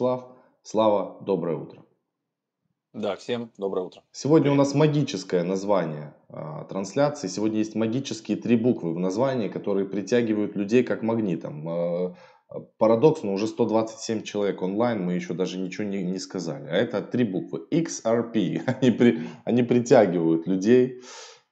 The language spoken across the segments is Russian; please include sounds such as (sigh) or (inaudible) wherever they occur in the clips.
Слав, Слава, доброе утро. Да, всем доброе утро. Сегодня у нас магическое название э, трансляции. Сегодня есть магические три буквы в названии, которые притягивают людей как магнитом. Э, парадокс, но уже 127 человек онлайн, мы еще даже ничего не, не сказали. А это три буквы. XRP. (laughs) Они, при, они притягивают людей.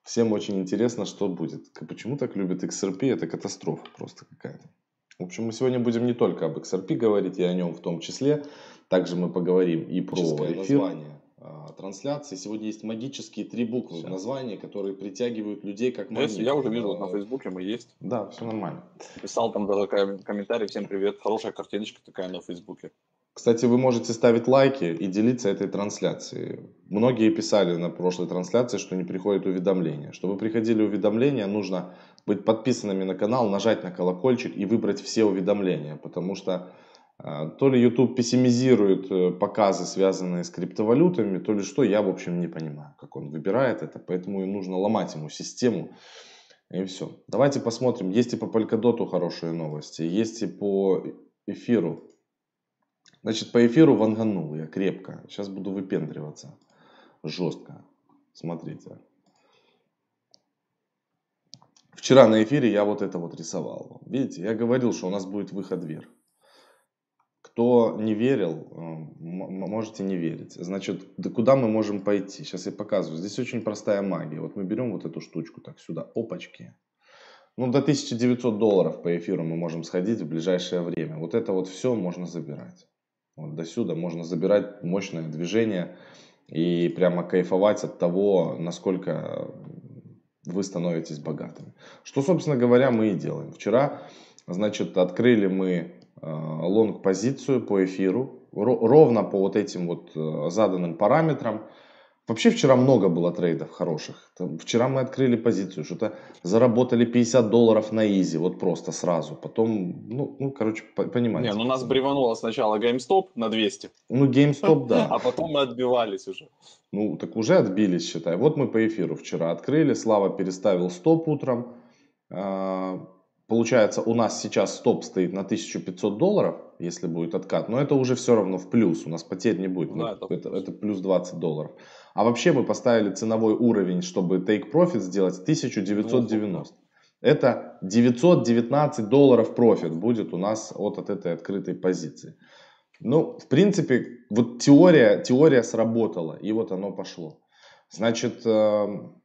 Всем очень интересно, что будет. Почему так любят XRP? Это катастрофа просто какая-то. В общем, мы сегодня будем не только об XRP говорить, и о нем в том числе. Также мы поговорим и про эфир. название а, трансляции. Сегодня есть магические три буквы все. в названии, которые притягивают людей как магнит. Я уже вижу, вот на Фейсбуке мы есть. Да, все нормально. Писал там даже комментарий, всем привет, хорошая картиночка такая на Фейсбуке. Кстати, вы можете ставить лайки и делиться этой трансляцией. Многие писали на прошлой трансляции, что не приходят уведомления. Чтобы приходили уведомления, нужно быть подписанными на канал, нажать на колокольчик и выбрать все уведомления, потому что а, то ли YouTube пессимизирует э, показы, связанные с криптовалютами, то ли что, я, в общем, не понимаю, как он выбирает это, поэтому и нужно ломать ему систему, и все. Давайте посмотрим, есть и по Polkadot хорошие новости, есть и по эфиру. Значит, по эфиру ванганул я крепко, сейчас буду выпендриваться жестко, смотрите. Вчера на эфире я вот это вот рисовал. Видите, я говорил, что у нас будет выход вверх. Кто не верил, э, можете не верить. Значит, да куда мы можем пойти? Сейчас я показываю. Здесь очень простая магия. Вот мы берем вот эту штучку так сюда, опачки. Ну, до 1900 долларов по эфиру мы можем сходить в ближайшее время. Вот это вот все можно забирать. Вот до сюда можно забирать мощное движение и прямо кайфовать от того, насколько вы становитесь богатыми. Что, собственно говоря, мы и делаем. Вчера, значит, открыли мы э, лонг-позицию по эфиру, ровно по вот этим вот э, заданным параметрам. Вообще вчера много было трейдов хороших. Вчера мы открыли позицию, что-то заработали 50 долларов на изи, вот просто сразу. Потом, ну, ну короче, понимаете. Не, ну нас бревануло сначала GameStop на 200. Ну, GameStop, да. А потом мы отбивались уже. Ну, так уже отбились, считай. Вот мы по эфиру вчера открыли, Слава переставил стоп утром. А, получается, у нас сейчас стоп стоит на 1500 долларов, если будет откат. Но это уже все равно в плюс, у нас потерь не будет. Да, это, это, это плюс 20 долларов. А вообще мы поставили ценовой уровень, чтобы take profit сделать 1990. Это 919 долларов профит будет у нас вот от этой открытой позиции. Ну, в принципе, вот теория, теория сработала, и вот оно пошло. Значит, эм,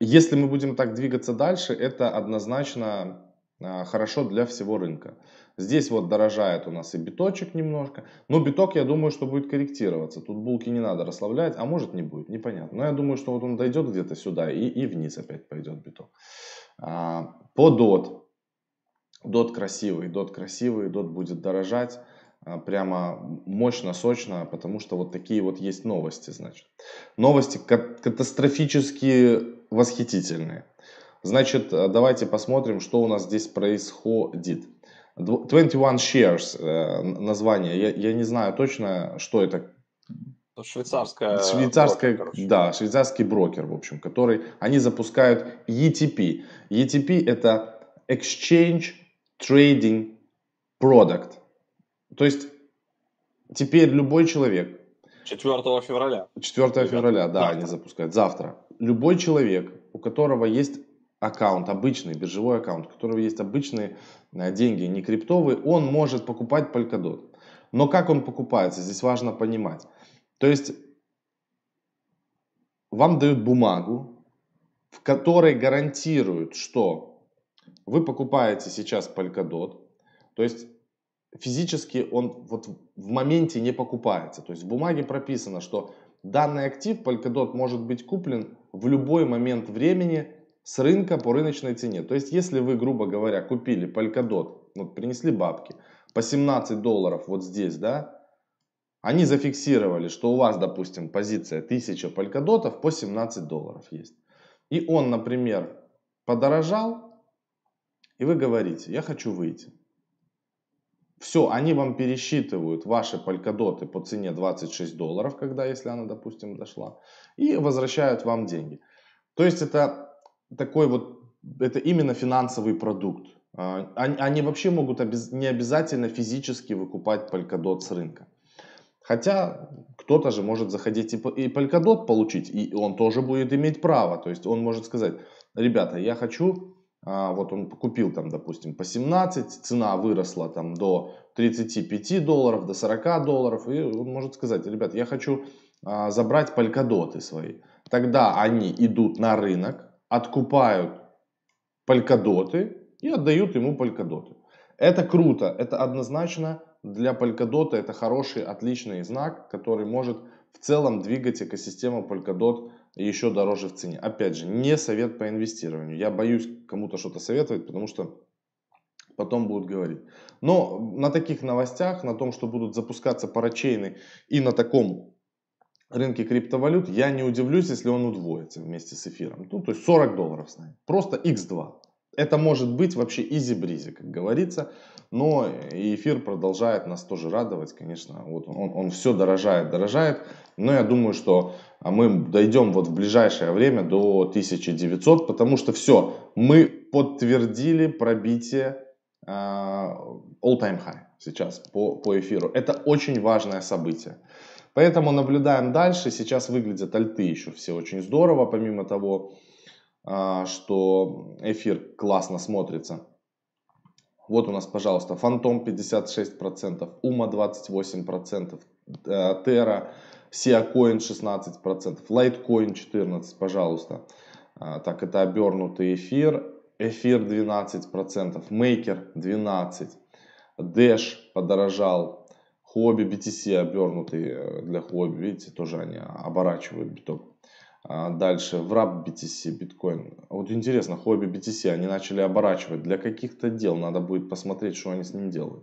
если мы будем так двигаться дальше, это однозначно хорошо для всего рынка. Здесь вот дорожает у нас и биточек немножко. Но биток, я думаю, что будет корректироваться. Тут булки не надо расслаблять, а может не будет, непонятно. Но я думаю, что вот он дойдет где-то сюда и, и вниз опять пойдет биток. А, по DOT. DOT красивый, DOT красивый, DOT будет дорожать а, прямо мощно, сочно, потому что вот такие вот есть новости, значит. Новости катастрофически восхитительные. Значит, давайте посмотрим, что у нас здесь происходит. 21 Shares э, название. Я, я не знаю точно, что это. Швейцарская. Швейцарская, брокер, да, швейцарский брокер, в общем, который они запускают ETP. ETP это Exchange Trading Product. То есть теперь любой человек. 4 февраля. 4 февраля, да, завтра. они запускают. Завтра. Любой человек, у которого есть аккаунт, обычный биржевой аккаунт, у которого есть обычные э, деньги, не криптовые, он может покупать Polkadot. Но как он покупается, здесь важно понимать. То есть вам дают бумагу, в которой гарантируют, что вы покупаете сейчас Polkadot, то есть физически он вот в моменте не покупается. То есть в бумаге прописано, что данный актив Polkadot может быть куплен в любой момент времени с рынка по рыночной цене. То есть, если вы, грубо говоря, купили Polkadot, вот принесли бабки по 17 долларов вот здесь, да, они зафиксировали, что у вас, допустим, позиция 1000 полькодотов по 17 долларов есть. И он, например, подорожал, и вы говорите, я хочу выйти. Все, они вам пересчитывают ваши полькодоты по цене 26 долларов, когда, если она, допустим, дошла, и возвращают вам деньги. То есть это такой вот, это именно финансовый продукт. А, они, вообще могут не обязательно физически выкупать Polkadot с рынка. Хотя кто-то же может заходить и, и Polkadot получить, и он тоже будет иметь право. То есть он может сказать, ребята, я хочу, а, вот он купил там, допустим, по 17, цена выросла там до 35 долларов, до 40 долларов, и он может сказать, ребята, я хочу а, забрать полькодоты свои. Тогда они идут на рынок, откупают полькодоты и отдают ему полькодоты. Это круто, это однозначно для Polkadot это хороший, отличный знак, который может в целом двигать экосистему Polkadot еще дороже в цене. Опять же, не совет по инвестированию. Я боюсь кому-то что-то советовать, потому что потом будут говорить. Но на таких новостях, на том, что будут запускаться парачейны и на таком рынке криптовалют, я не удивлюсь, если он удвоится вместе с эфиром. Ну, то есть 40 долларов станет. Просто x2. Это может быть вообще изи-бризи, как говорится. Но эфир продолжает нас тоже радовать, конечно. Вот он, он все дорожает, дорожает. Но я думаю, что мы дойдем вот в ближайшее время до 1900, потому что все, мы подтвердили пробитие э, all-time high сейчас по, по эфиру. Это очень важное событие. Поэтому наблюдаем дальше. Сейчас выглядят альты еще все очень здорово, помимо того, а, что эфир классно смотрится. Вот у нас, пожалуйста, Фантом 56%, Ума 28%, Terra, Siacoin 16%, Litecoin 14%, пожалуйста. А, так, это обернутый эфир. Эфир 12%, Maker 12%, Dash подорожал, Хобби BTC обернутый э, для хобби, видите, тоже они оборачивают биток. А дальше, в RAP BTC, биткоин. Вот интересно, хобби BTC они начали оборачивать для каких-то дел. Надо будет посмотреть, что они с ним делают.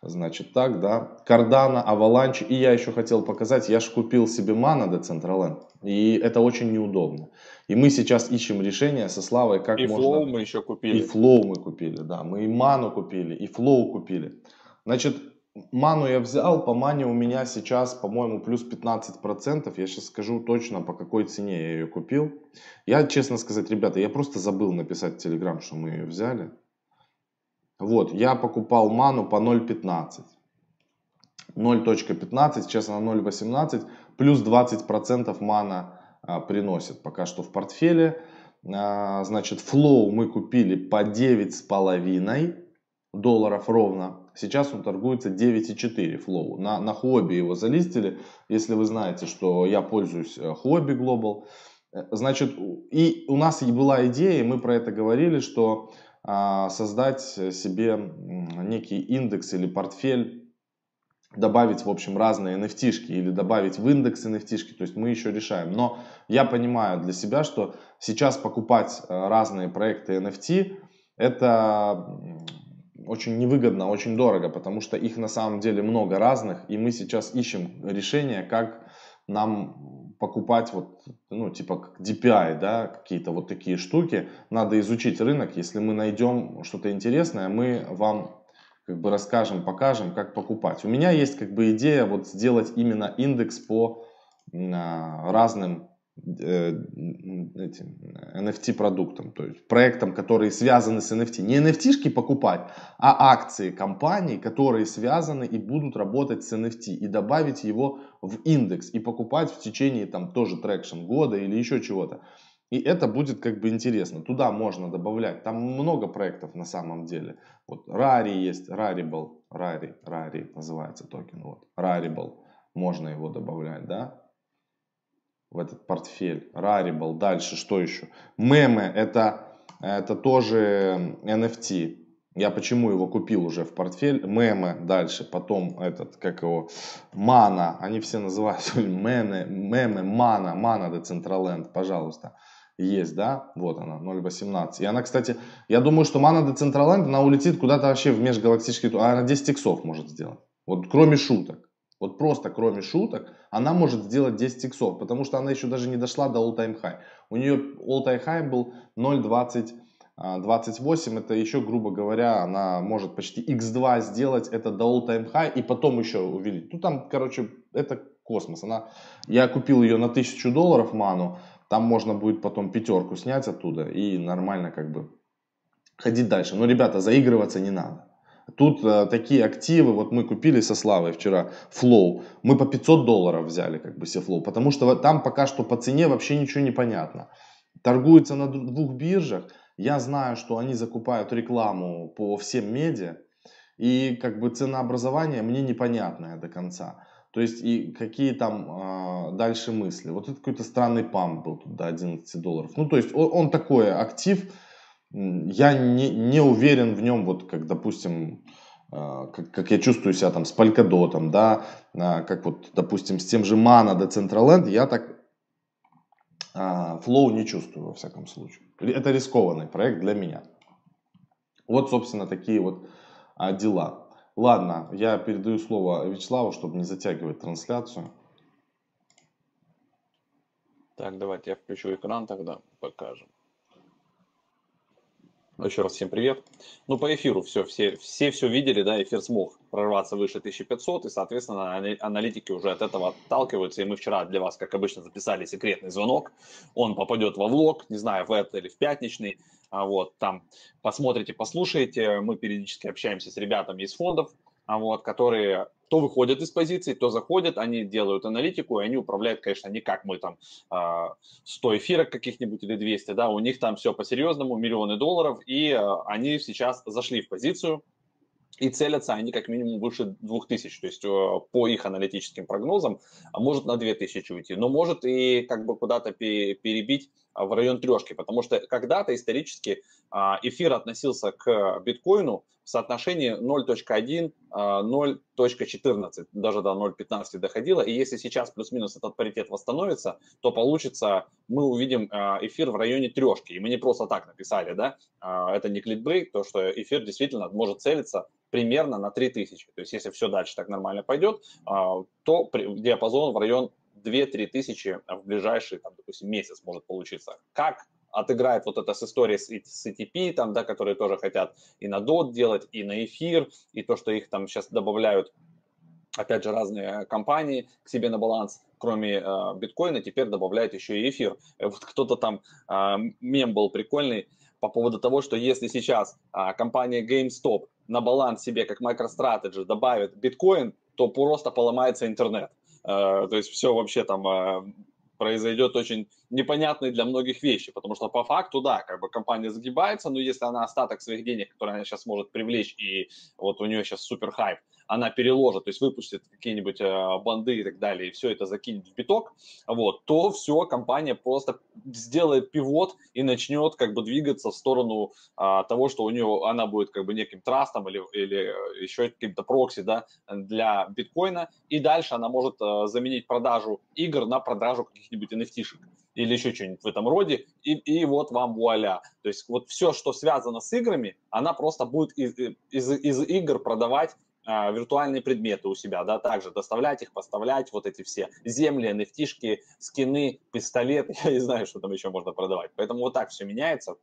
Значит, так, да. Cardano, Avalanche. И я еще хотел показать, я же купил себе Mana Decentraland. И это очень неудобно. И мы сейчас ищем решение со Славой, как и можно... И Flow мы еще купили. И Flow мы купили, да. Мы и Ману купили, и Flow купили. Значит, Ману я взял, по мане у меня сейчас, по-моему, плюс 15%. Я сейчас скажу точно, по какой цене я ее купил. Я, честно сказать, ребята, я просто забыл написать в Телеграм, что мы ее взяли. Вот, я покупал ману по 0.15. 0.15, сейчас она 0.18, плюс 20% мана а, приносит пока что в портфеле. А, значит, флоу мы купили по 9,5 долларов ровно. Сейчас он торгуется 9,4 флоу. На, на Huobi его залистили. Если вы знаете, что я пользуюсь э, Global. Э, значит, и у нас была идея, и мы про это говорили, что а, создать себе некий индекс или портфель, добавить, в общем, разные nft или добавить в индекс nft то есть мы еще решаем. Но я понимаю для себя, что сейчас покупать э, разные проекты NFT, это очень невыгодно, очень дорого, потому что их на самом деле много разных, и мы сейчас ищем решение, как нам покупать вот, ну, типа как DPI, да, какие-то вот такие штуки. Надо изучить рынок. Если мы найдем что-то интересное, мы вам как бы расскажем, покажем, как покупать. У меня есть как бы идея вот сделать именно индекс по а, разным этим NFT продуктам, то есть проектам, которые связаны с NFT. Не NFT покупать, а акции компаний, которые связаны и будут работать с NFT и добавить его в индекс и покупать в течение там тоже traction года или еще чего-то. И это будет как бы интересно. Туда можно добавлять. Там много проектов на самом деле. Вот Rari есть, Rarible, Rari, Rari называется токен. Вот. Rarible. Можно его добавлять, да в этот портфель. Rarible. Дальше что еще? Мемы это, это тоже NFT. Я почему его купил уже в портфель? Мемы дальше, потом этот, как его, Мана. Они все называются (laughs) мемы, мемы, Мана, Мана Decentraland, пожалуйста. Есть, да? Вот она, 0.18. И она, кстати, я думаю, что Мана Decentraland, она улетит куда-то вообще в межгалактический... А она 10 иксов может сделать. Вот кроме шуток. Вот просто кроме шуток, она может сделать 10 иксов, потому что она еще даже не дошла до all-time high. У нее all-time high был 0.20 28 это еще, грубо говоря, она может почти x2 сделать это до all-time high и потом еще увеличить. Ну там, короче, это космос. Она, я купил ее на 1000 долларов ману, там можно будет потом пятерку снять оттуда и нормально как бы ходить дальше. Но, ребята, заигрываться не надо. Тут э, такие активы, вот мы купили со Славой вчера Flow, мы по 500 долларов взяли как бы себе Flow, потому что там пока что по цене вообще ничего не понятно. Торгуется на двух биржах, я знаю, что они закупают рекламу по всем медиа, и как бы ценообразование мне непонятное до конца. То есть и какие там э, дальше мысли. Вот это какой-то странный памп был тут до 11 долларов. Ну то есть он, он такой актив, я не, не уверен в нем, вот как, допустим, э, как, как я чувствую себя там с Polkadot, да, э, как вот, допустим, с тем же Mana Decentraland, я так э, флоу не чувствую во всяком случае. Это рискованный проект для меня. Вот, собственно, такие вот а, дела. Ладно, я передаю слово Вячеславу, чтобы не затягивать трансляцию. Так, давайте я включу экран тогда, покажем. Еще раз всем привет. Ну, по эфиру все, все, все все видели, да, эфир смог прорваться выше 1500, и, соответственно, аналитики уже от этого отталкиваются, и мы вчера для вас, как обычно, записали секретный звонок, он попадет во влог, не знаю, в это или в пятничный, а вот, там посмотрите, послушайте, мы периодически общаемся с ребятами из фондов, а вот, которые то выходят из позиций, то заходят, они делают аналитику, и они управляют, конечно, не как мы там 100 а, эфирок каких-нибудь или 200, да, у них там все по-серьезному, миллионы долларов, и а, они сейчас зашли в позицию, и целятся они как минимум выше 2000, то есть по их аналитическим прогнозам, а может на 2000 уйти, но может и как бы куда-то перебить в район трешки, потому что когда-то исторически эфир относился к биткоину в соотношении 0.1, 0.14, а, даже до 0.15 доходило. И если сейчас плюс-минус этот паритет восстановится, то получится, мы увидим а, эфир в районе трешки. И мы не просто так написали, да, а, это не кликбрейк, то, что эфир действительно может целиться примерно на 3000. То есть если все дальше так нормально пойдет, то диапазон в район 2-3 тысячи в ближайший, там, допустим, месяц может получиться. Как отыграет вот эта с историей с, с ETP, там, да, которые тоже хотят и на DOT делать, и на эфир, и то, что их там сейчас добавляют, опять же, разные компании к себе на баланс, кроме э, биткоина, теперь добавляют еще и эфир. Э, вот кто-то там, э, мем был прикольный по поводу того, что если сейчас э, компания GameStop на баланс себе, как MicroStrategy, добавит биткоин, то просто поломается интернет. Э, то есть все вообще там э, произойдет очень непонятные для многих вещи, потому что по факту, да, как бы компания загибается, но если она остаток своих денег, которые она сейчас может привлечь, и вот у нее сейчас супер хайп, она переложит, то есть выпустит какие-нибудь э, банды и так далее, и все это закинет в биток, вот, то все, компания просто сделает пивот и начнет как бы двигаться в сторону а, того, что у нее она будет как бы неким трастом или, или еще каким-то прокси, да, для биткоина, и дальше она может а, заменить продажу игр на продажу каких-нибудь NFT-шек или еще что-нибудь в этом роде, и, и вот вам вуаля. То есть вот все, что связано с играми, она просто будет из, из, из игр продавать а, виртуальные предметы у себя, да, также доставлять их, поставлять, вот эти все земли, nft скины, пистолеты, (laughs) я не знаю, что там еще можно продавать. Поэтому вот так все меняется.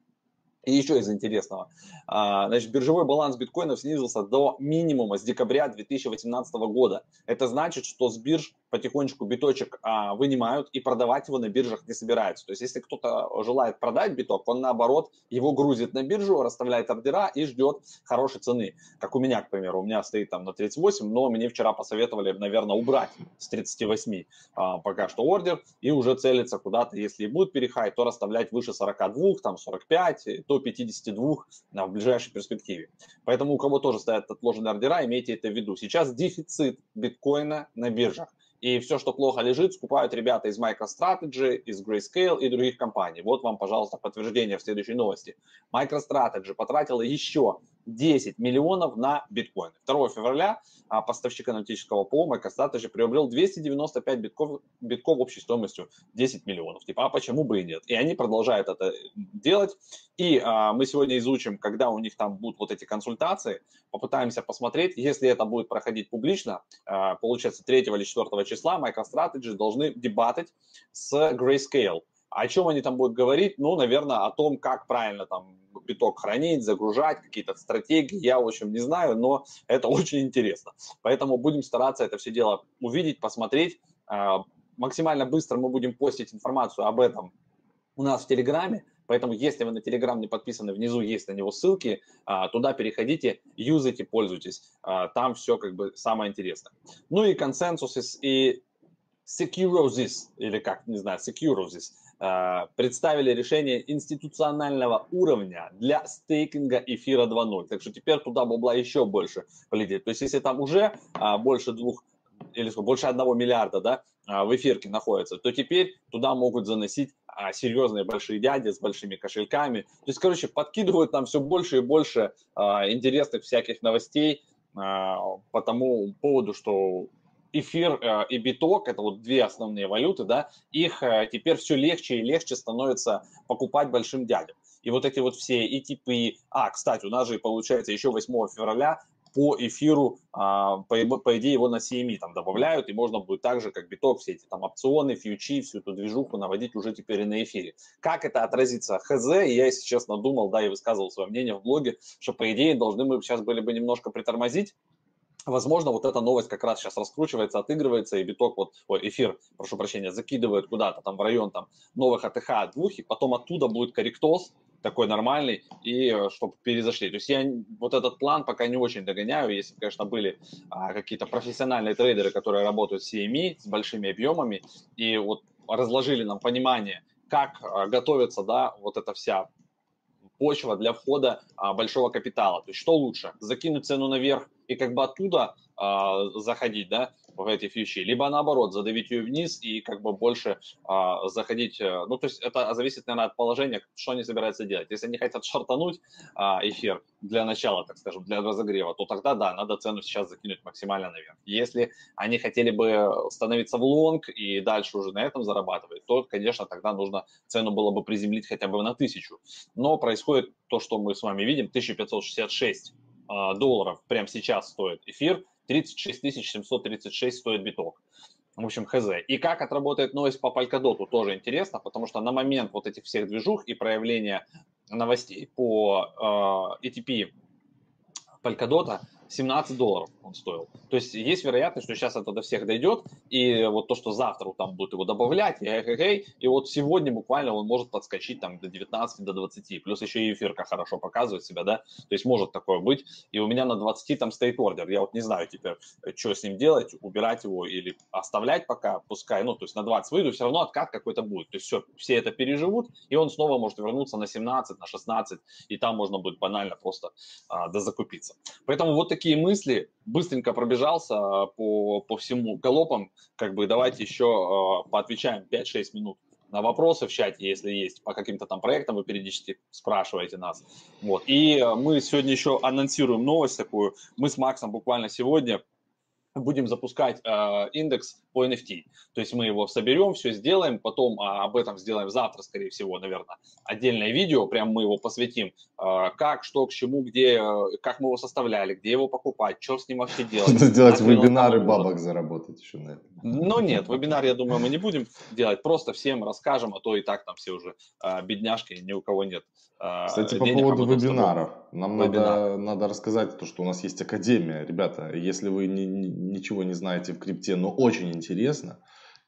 И еще из интересного. А, значит, биржевой баланс биткоинов снизился до минимума с декабря 2018 года. Это значит, что с бирж потихонечку биточек а, вынимают и продавать его на биржах не собираются. То есть, если кто-то желает продать биток, он наоборот его грузит на биржу, расставляет ордера и ждет хорошей цены. Как у меня, к примеру, у меня стоит там на 38, но мне вчера посоветовали, наверное, убрать с 38 а, пока что ордер и уже целиться куда-то, если и будет перехай, то расставлять выше 42, там 45, до 52 а, в ближайшей перспективе. Поэтому у кого тоже стоят отложенные ордера, имейте это в виду. Сейчас дефицит биткоина на биржах. И все, что плохо лежит, скупают ребята из MicroStrategy, из Grayscale и других компаний. Вот вам, пожалуйста, подтверждение в следующей новости. MicroStrategy потратила еще 10 миллионов на биткоин. 2 февраля а, поставщик аналитического ПО MicroStrategy приобрел 295 битков, битков общей стоимостью 10 миллионов. Типа, а почему бы и нет? И они продолжают это делать. И а, мы сегодня изучим, когда у них там будут вот эти консультации, попытаемся посмотреть, если это будет проходить публично, а, получается 3 или 4 числа MicroStrategy должны дебатать с Grayscale. О чем они там будут говорить? Ну, наверное, о том, как правильно там биток хранить, загружать, какие-то стратегии, я, в общем, не знаю, но это (laughs) очень интересно. Поэтому будем стараться это все дело увидеть, посмотреть. А, максимально быстро мы будем постить информацию об этом у нас в Телеграме, Поэтому, если вы на Telegram не подписаны, внизу есть на него ссылки, а, туда переходите, юзайте, пользуйтесь. А, там все как бы самое интересное. Ну и консенсус и Securosys, или как, не знаю, Securosys, а, представили решение институционального уровня для стейкинга эфира 2.0. Так что теперь туда бабла еще больше полетит. То есть если там уже больше двух или сколько, больше одного миллиарда да, а, в эфирке находится, то теперь туда могут заносить серьезные большие дяди с большими кошельками. То есть, короче, подкидывают нам все больше и больше интересных всяких новостей по тому поводу, что эфир и биток, это вот две основные валюты, да, их теперь все легче и легче становится покупать большим дядям. И вот эти вот все и типы, а, кстати, у нас же получается еще 8 февраля по эфиру, а, по, идее, его на CME там добавляют, и можно будет также, как биток, все эти там опционы, фьючи, всю эту движуху наводить уже теперь и на эфире. Как это отразится хз, я, если честно, думал, да, и высказывал свое мнение в блоге, что, по идее, должны мы сейчас были бы немножко притормозить, Возможно, вот эта новость как раз сейчас раскручивается, отыгрывается, и биток, вот, ой, эфир, прошу прощения, закидывает куда-то там в район там новых АТХ двух, и потом оттуда будет корректоз, такой нормальный, и э, чтобы перезашли. То есть я вот этот план пока не очень догоняю, если, конечно, были а, какие-то профессиональные трейдеры, которые работают с CME, с большими объемами, и вот разложили нам понимание, как а, готовится, да, вот эта вся почва для входа а, большого капитала. То есть что лучше, закинуть цену наверх и как бы оттуда а, заходить, да, в эти фьючи, либо наоборот задавить ее вниз и как бы больше а, заходить, э, ну то есть это зависит, наверное, от положения, что они собираются делать. Если они хотят шартануть а, эфир для начала, так скажем, для разогрева, то тогда да, надо цену сейчас закинуть максимально наверх. Если они хотели бы становиться в лонг и дальше уже на этом зарабатывать, то, конечно, тогда нужно цену было бы приземлить хотя бы на тысячу. Но происходит то, что мы с вами видим, 1566 а, долларов прямо сейчас стоит эфир, 36 736 стоит биток. В общем, хз. И как отработает новость по Polkadot, тоже интересно, потому что на момент вот этих всех движух и проявления новостей по э, ETP Polkadot 17 долларов он стоил. То есть есть вероятность, что сейчас это до всех дойдет, и вот то, что завтра там будут его добавлять, и, и, и вот сегодня буквально он может подскочить там до 19, до 20, плюс еще и эфирка хорошо показывает себя, да, то есть может такое быть, и у меня на 20 там стоит ордер, я вот не знаю теперь, что с ним делать, убирать его или оставлять пока, пускай, ну, то есть на 20 выйду, все равно откат какой-то будет, то есть все, все это переживут, и он снова может вернуться на 17, на 16, и там можно будет банально просто а, дозакупиться. Поэтому вот такие мысли, быстренько пробежался а, по, по всему галопам, как бы давайте еще э, поотвечаем 5-6 минут на вопросы в чате, если есть, по каким-то там проектам вы периодически спрашиваете нас. Вот. И мы сегодня еще анонсируем новость такую. Мы с Максом буквально сегодня будем запускать э, индекс по NFT. То есть мы его соберем, все сделаем, потом а, об этом сделаем завтра, скорее всего, наверное, отдельное видео, прям мы его посвятим, э, как, что, к чему, где, э, как мы его составляли, где его покупать, что с ним вообще (laughs) делать. Сделать вебинары, бабок заработать еще на этом. Ну нет, вебинар, я думаю, мы не будем делать, просто всем расскажем, а то и так там все уже э, бедняжки, ни у кого нет э, Кстати, по поводу вебинаров, нам Вебинар. надо, надо рассказать то, что у нас есть академия. Ребята, если вы не, ничего не знаете в крипте, но очень интересно,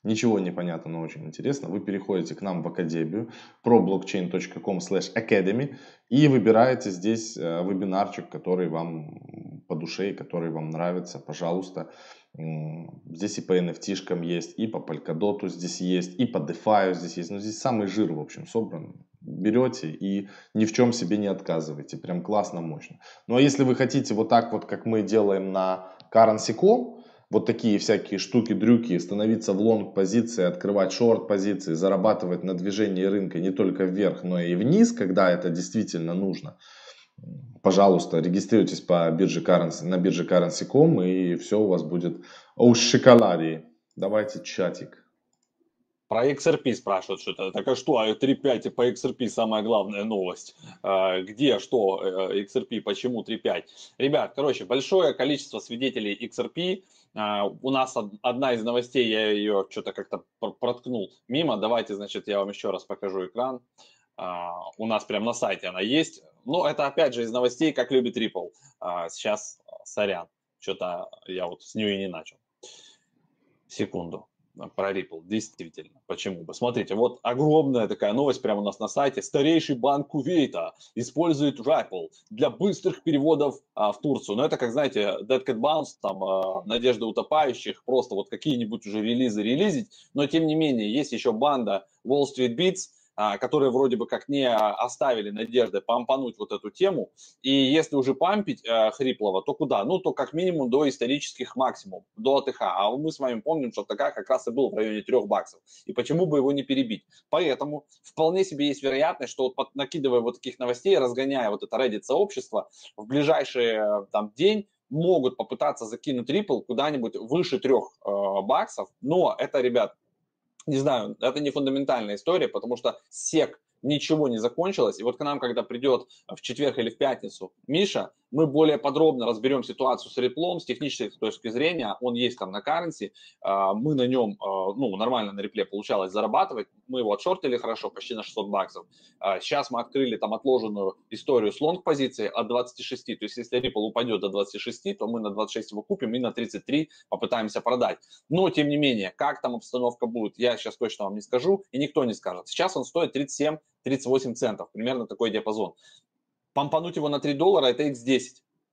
ничего не понятно, но очень интересно, вы переходите к нам в академию problockchain.com slash academy и выбираете здесь э, вебинарчик, который вам по душе и который вам нравится, пожалуйста. Здесь и по NFT есть, и по Polkadot здесь есть, и по DeFi здесь есть. Но здесь самый жир, в общем, собран. Берете и ни в чем себе не отказываете. Прям классно, мощно. Ну а если вы хотите вот так вот, как мы делаем на Currency.com, вот такие всякие штуки, дрюки, становиться в лонг позиции, открывать шорт позиции, зарабатывать на движении рынка не только вверх, но и вниз, когда это действительно нужно. Пожалуйста, регистрируйтесь по бирже Currency, на бирже Currency.com и все у вас будет о шоколаде. Давайте чатик. Про XRP спрашивают что-то. Так а что, 3.5 по XRP самая главная новость? А, где, что э, XRP, почему 3.5? Ребят, короче, большое количество свидетелей XRP. А, у нас одна из новостей, я ее что-то как-то проткнул мимо. Давайте, значит, я вам еще раз покажу экран. А, у нас прямо на сайте она есть. Но это опять же из новостей, как любит Ripple. Сейчас, сорян, что-то я вот с нее и не начал. Секунду. Про Ripple, действительно. Почему? Посмотрите, вот огромная такая новость прямо у нас на сайте. Старейший банк Кувейта использует Ripple для быстрых переводов а, в Турцию. Но это, как знаете, Dead Cat Bounce, там, а, Надежда утопающих, просто вот какие-нибудь уже релизы релизить. Но, тем не менее, есть еще банда Wall Street Beats, а, которые вроде бы как не оставили надежды помпануть вот эту тему. И если уже пампить э, Хриплова, то куда? Ну, то как минимум до исторических максимум, до АТХ. А мы с вами помним, что такая как раз и был в районе 3 баксов. И почему бы его не перебить? Поэтому вполне себе есть вероятность, что вот накидывая вот таких новостей, разгоняя вот это Reddit-сообщество, в ближайший э, там день могут попытаться закинуть Ripple куда-нибудь выше трех э, баксов, но это, ребят, не знаю, это не фундаментальная история, потому что сек ничего не закончилось. И вот к нам, когда придет в четверг или в пятницу Миша, мы более подробно разберем ситуацию с реплом с технической точки зрения. Он есть там на currency, а, мы на нем, а, ну, нормально на репле получалось зарабатывать. Мы его отшортили хорошо, почти на 600 баксов. Сейчас мы открыли там отложенную историю с лонг позиции от 26. То есть, если Ripple упадет до 26, то мы на 26 его купим и на 33 попытаемся продать. Но, тем не менее, как там обстановка будет, я сейчас точно вам не скажу, и никто не скажет. Сейчас он стоит 37-38 центов, примерно такой диапазон помпануть его на 3 доллара, это x10.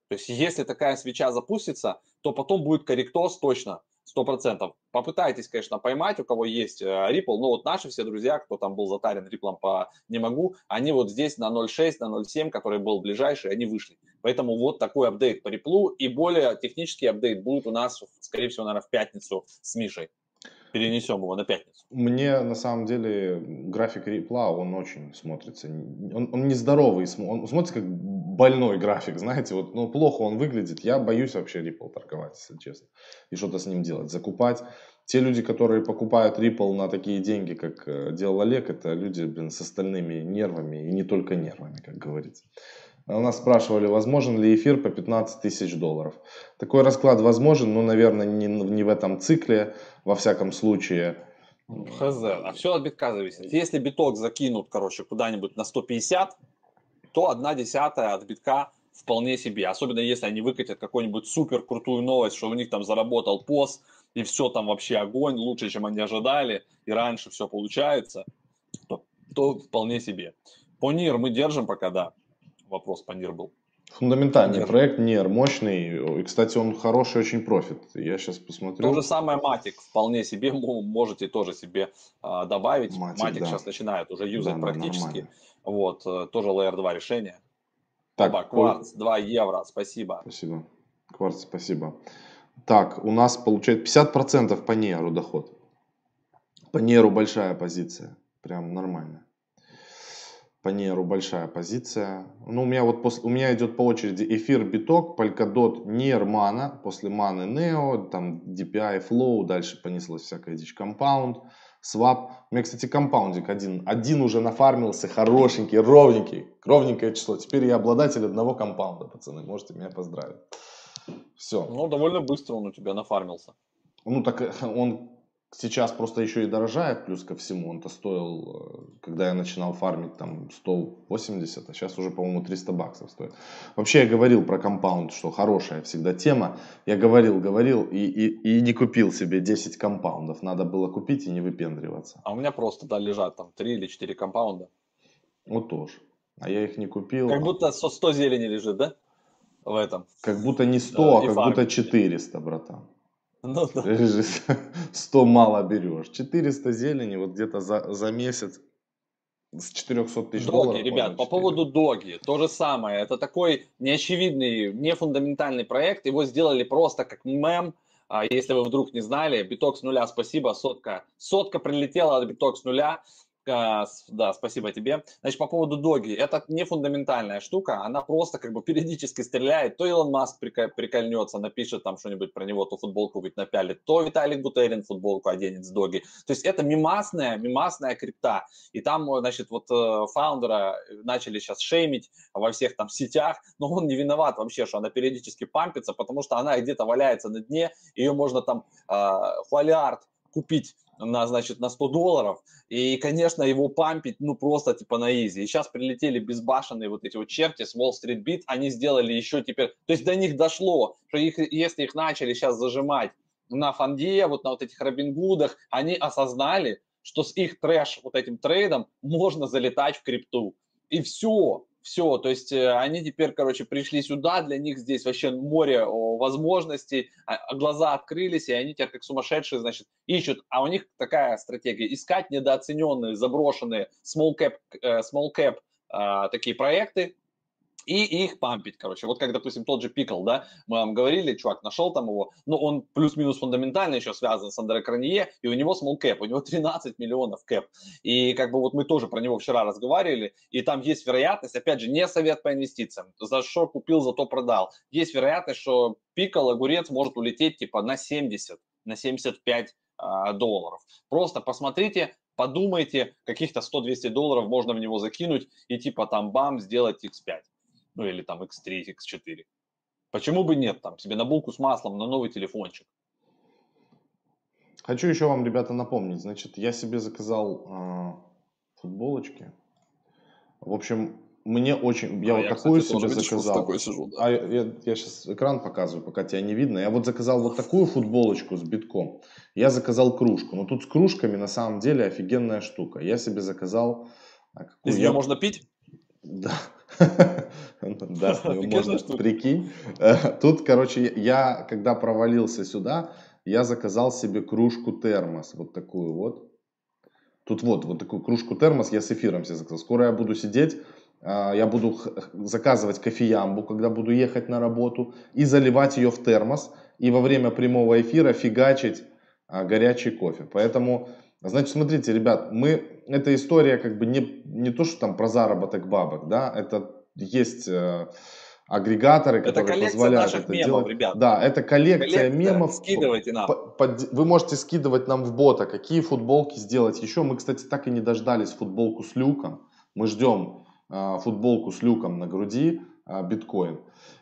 То есть если такая свеча запустится, то потом будет корректоз точно, 100%. Попытайтесь, конечно, поймать, у кого есть э, Ripple, но вот наши все друзья, кто там был затарен Ripple по не могу, они вот здесь на 0.6, на 0.7, который был ближайший, они вышли. Поэтому вот такой апдейт по Ripple и более технический апдейт будет у нас, скорее всего, наверное, в пятницу с Мишей перенесем его на пятницу. Мне на самом деле график репла, он очень смотрится, он, он нездоровый, он смотрится как больной график, знаете, вот, ну, плохо он выглядит, я боюсь вообще Ripple торговать, если честно, и что-то с ним делать, закупать. Те люди, которые покупают Ripple на такие деньги, как э, делал Олег, это люди, блин, с остальными нервами, и не только нервами, как говорится. У нас спрашивали, возможен ли эфир по 15 тысяч долларов. Такой расклад возможен, но, наверное, не, не в этом цикле, во всяком случае. Хз, а все от битка зависит. Если биток закинут, короче, куда-нибудь на 150, то одна десятая от битка вполне себе. Особенно если они выкатят какую-нибудь супер крутую новость, что у них там заработал пост, и все там вообще огонь, лучше, чем они ожидали, и раньше все получается, то, то вполне себе. По НИР мы держим пока, да вопрос по НИР был. Фундаментальный Нир. проект, НИР, мощный. И, кстати, он хороший очень профит. Я сейчас посмотрю. То же самое Матик. Вполне себе можете тоже себе а, добавить. Матик, да. сейчас начинает уже юзать да, практически. Да, вот, э, тоже Layer 2 решение. Так, Оба, кварц, 2 евро, спасибо. Спасибо. Кварц, спасибо. Так, у нас получается 50% по Неру доход. По Неру большая позиция. Прям нормально по неру большая позиция. Ну, у меня вот после, у меня идет по очереди эфир, биток, Polkadot, нер, мана, после маны Neo, там DPI, Flow, дальше понеслась всякая дичь, Compound, Swap. У меня, кстати, компаундик один, один уже нафармился, хорошенький, ровненький, ровненькое число. Теперь я обладатель одного компаунда, пацаны, можете меня поздравить. Все. Ну, довольно быстро он у тебя нафармился. Ну, так э, он Сейчас просто еще и дорожает, плюс ко всему. Он-то стоил, э, когда я начинал фармить, там 180, а сейчас уже, по-моему, 300 баксов стоит. Вообще я говорил про компаунд, что хорошая всегда тема. Я говорил, говорил и, и, и не купил себе 10 компаундов. Надо было купить и не выпендриваться. А у меня просто, да, лежат там 3 или 4 компаунда. Вот тоже. А я их не купил. Как будто 100 зелени лежит, да? В этом. Как будто не 100, да, а как фармить. будто 400, братан. Ну, да. 100 (laughs) мало берешь. 400 зелени вот где-то за, за месяц с 400 тысяч доги, долларов. ребят, по поводу доги, то же самое. Это такой неочевидный, нефундаментальный проект. Его сделали просто как мем. А если вы вдруг не знали, биток с нуля, спасибо, сотка. Сотка прилетела от биток с нуля. А, да, спасибо тебе. Значит, по поводу доги. Это не фундаментальная штука, она просто как бы периодически стреляет. То Илон Маск прикольнется, напишет там что-нибудь про него, то футболку ведь напялит, то Виталик Бутерин футболку оденет с доги. То есть это мимасная, мимасная крипта. И там, значит, вот э, founder а начали сейчас shame ить во всех там сетях, но он не виноват вообще, что она периодически pump ится, потому что она где-то валяется на дне, ее можно там э, фолиард купить на, значит, на 100 долларов, и, конечно, его pump ить, ну, просто, типа, на easy. И сейчас прилетели безбашенные вот эти вот черти с Wall Street Bets, они сделали еще теперь, то есть до них дошло, что их, если их начали сейчас зажимать на фонде, вот на вот этих Робингудах, они осознали, что с их трэш вот этим trade ом можно залетать в крипту. И все, все, то есть э, они теперь, короче, пришли сюда, для них здесь вообще море возможностей, а, а глаза открылись, и они теперь как сумасшедшие, значит, ищут. А у них такая стратегия, искать недооцененные, заброшенные small cap, э, small cap а, такие проекты, и их пампить, короче. Вот как, допустим, тот же Пикл, да, мы вам говорили, чувак нашел там его, но он плюс-минус фундаментально еще связан с Андре Кранье, и у него small cap, у него (laughs) 13 миллионов кэп. И как бы вот мы тоже про него вчера разговаривали, и там есть вероятность, опять же, не совет по инвестициям, за что купил, зато продал. Есть вероятность, что Пикл, огурец может улететь типа на 70, на 75 а, долларов. Просто посмотрите, подумайте, каких-то 100-200 долларов можно в него закинуть и типа там бам, сделать X5 ну или там X3, X4. Почему бы нет, там, себе на булку с маслом, на новый телефончик. Хочу еще вам, ребята, напомнить. Значит, я себе заказал э, футболочки. В общем, мне очень... Я а вот я, такую кстати, себе тоже, заказал. Такой сижу, да. А я, я сейчас экран показываю, пока тебя не видно. Я вот заказал вот такую футболочку с битком. Я заказал кружку. Но тут с кружками на самом деле офигенная штука. Я себе заказал... А Из нее я... можно пить? Да. (laughs) (laughs) Да, можно, прикинь. Э, тут, короче, я, когда провалился сюда, я заказал себе кружку термос, вот такую вот. Тут вот, вот такую кружку термос я с эфиром себе заказал. Скоро я буду сидеть, э, я буду заказывать кофеямбу, когда буду ехать на работу, и заливать ее в термос, и во время прямого эфира фигачить э, горячий кофе. Поэтому, значит, смотрите, ребят, мы, эта история как бы не, не то, что там про заработок бабок, да, это есть э, агрегаторы, это которые позволяют это мемов, делать. Ребят. Да, это коллекция, коллекция мемов. Скидывайте нам. Под, вы можете скидывать нам в бота, какие футболки сделать еще. Мы, кстати, так и не дождались футболку с люком. Мы ждем э, футболку с люком на груди, э, биткоин.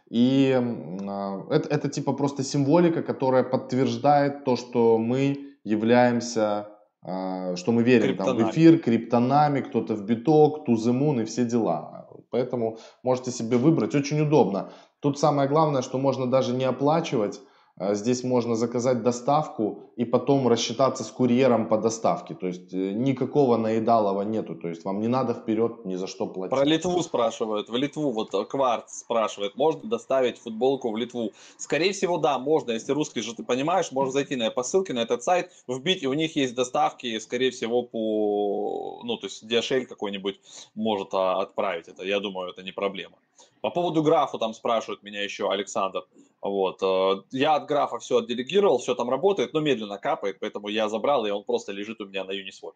И э, это, это типа просто символика, которая подтверждает то, что мы являемся э, что мы верим там, в эфир, криптонами, кто-то в биток, туземун и все дела. Поэтому можете себе выбрать. Очень удобно. Тут самое главное, что можно даже не оплачивать здесь можно заказать доставку и потом рассчитаться с курьером по доставке. То есть э, никакого наедалова нету. То есть вам не надо вперед ни за что платить. Про Литву спрашивают. В Литву вот э, Кварц спрашивает, можно доставить футболку в Литву? Скорее всего, да, можно. Если русский же ты понимаешь, можно зайти на по ссылке на этот сайт, вбить, и у них есть доставки, скорее всего, по, ну, то есть DHL какой-нибудь может а, отправить это. Я думаю, это не проблема. По поводу графа там спрашивают меня еще Александр. Вот. Э, я от графа все отделегировал, все там работает, но медленно капает, поэтому я забрал, и он просто лежит у меня на Uniswap.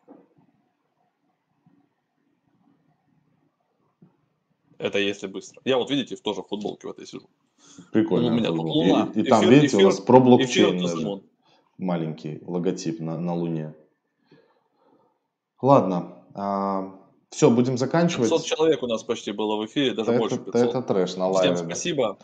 Это если быстро. Я вот, видите, тоже в футболке в этой сижу. Прикольно. У меня тут луна. И, и там, эфир, видите, эфир, у вас про блокчейн маленький логотип на, на Луне. Ладно. А, все, будем заканчивать. 500 человек у нас почти было в эфире, даже это, больше 500. Это трэш на лайве. Всем спасибо.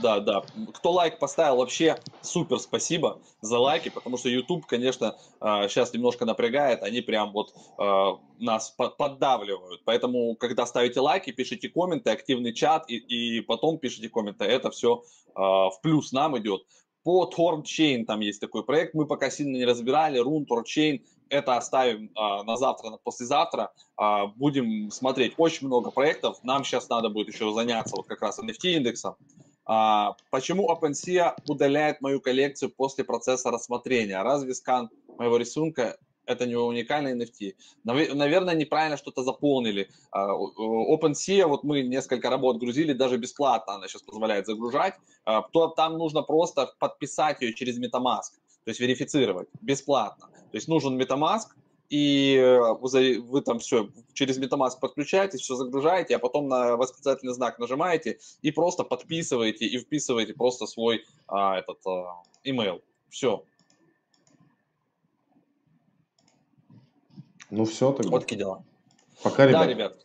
Да, да. Кто лайк поставил, вообще супер спасибо за лайки, потому что YouTube, конечно, сейчас а, немножко напрягает, они прям вот а, нас поддавливают. Поэтому, когда ставите лайки, пишите комменты, активный чат и, и потом пишите комменты. Это все а, в плюс нам идет. По TornChain там есть такой проект, мы пока сильно не разбирали, Run, TornChain, это оставим а, на завтра, на послезавтра. А, будем смотреть очень много проектов. Нам сейчас надо будет еще заняться вот как раз NFT индексом. А, почему OpenSea удаляет мою коллекцию после процесса рассмотрения? Разве скан моего рисунка это не уникальный NFT. Наверное, неправильно что-то заполнили. А, OpenSea, вот мы несколько работ грузили, даже бесплатно она сейчас позволяет загружать. А, то там нужно просто подписать ее через MetaMask, то есть верифицировать бесплатно. То есть нужен MetaMask, и э, вы, вы там все через MetaMask подключаетесь, все загружаете, а потом на восклицательный знак нажимаете и просто подписываете и вписываете просто свой а, этот а, email. Все. Ну все тогда. Вот такие дела. Пока, ребят. Да, ребят.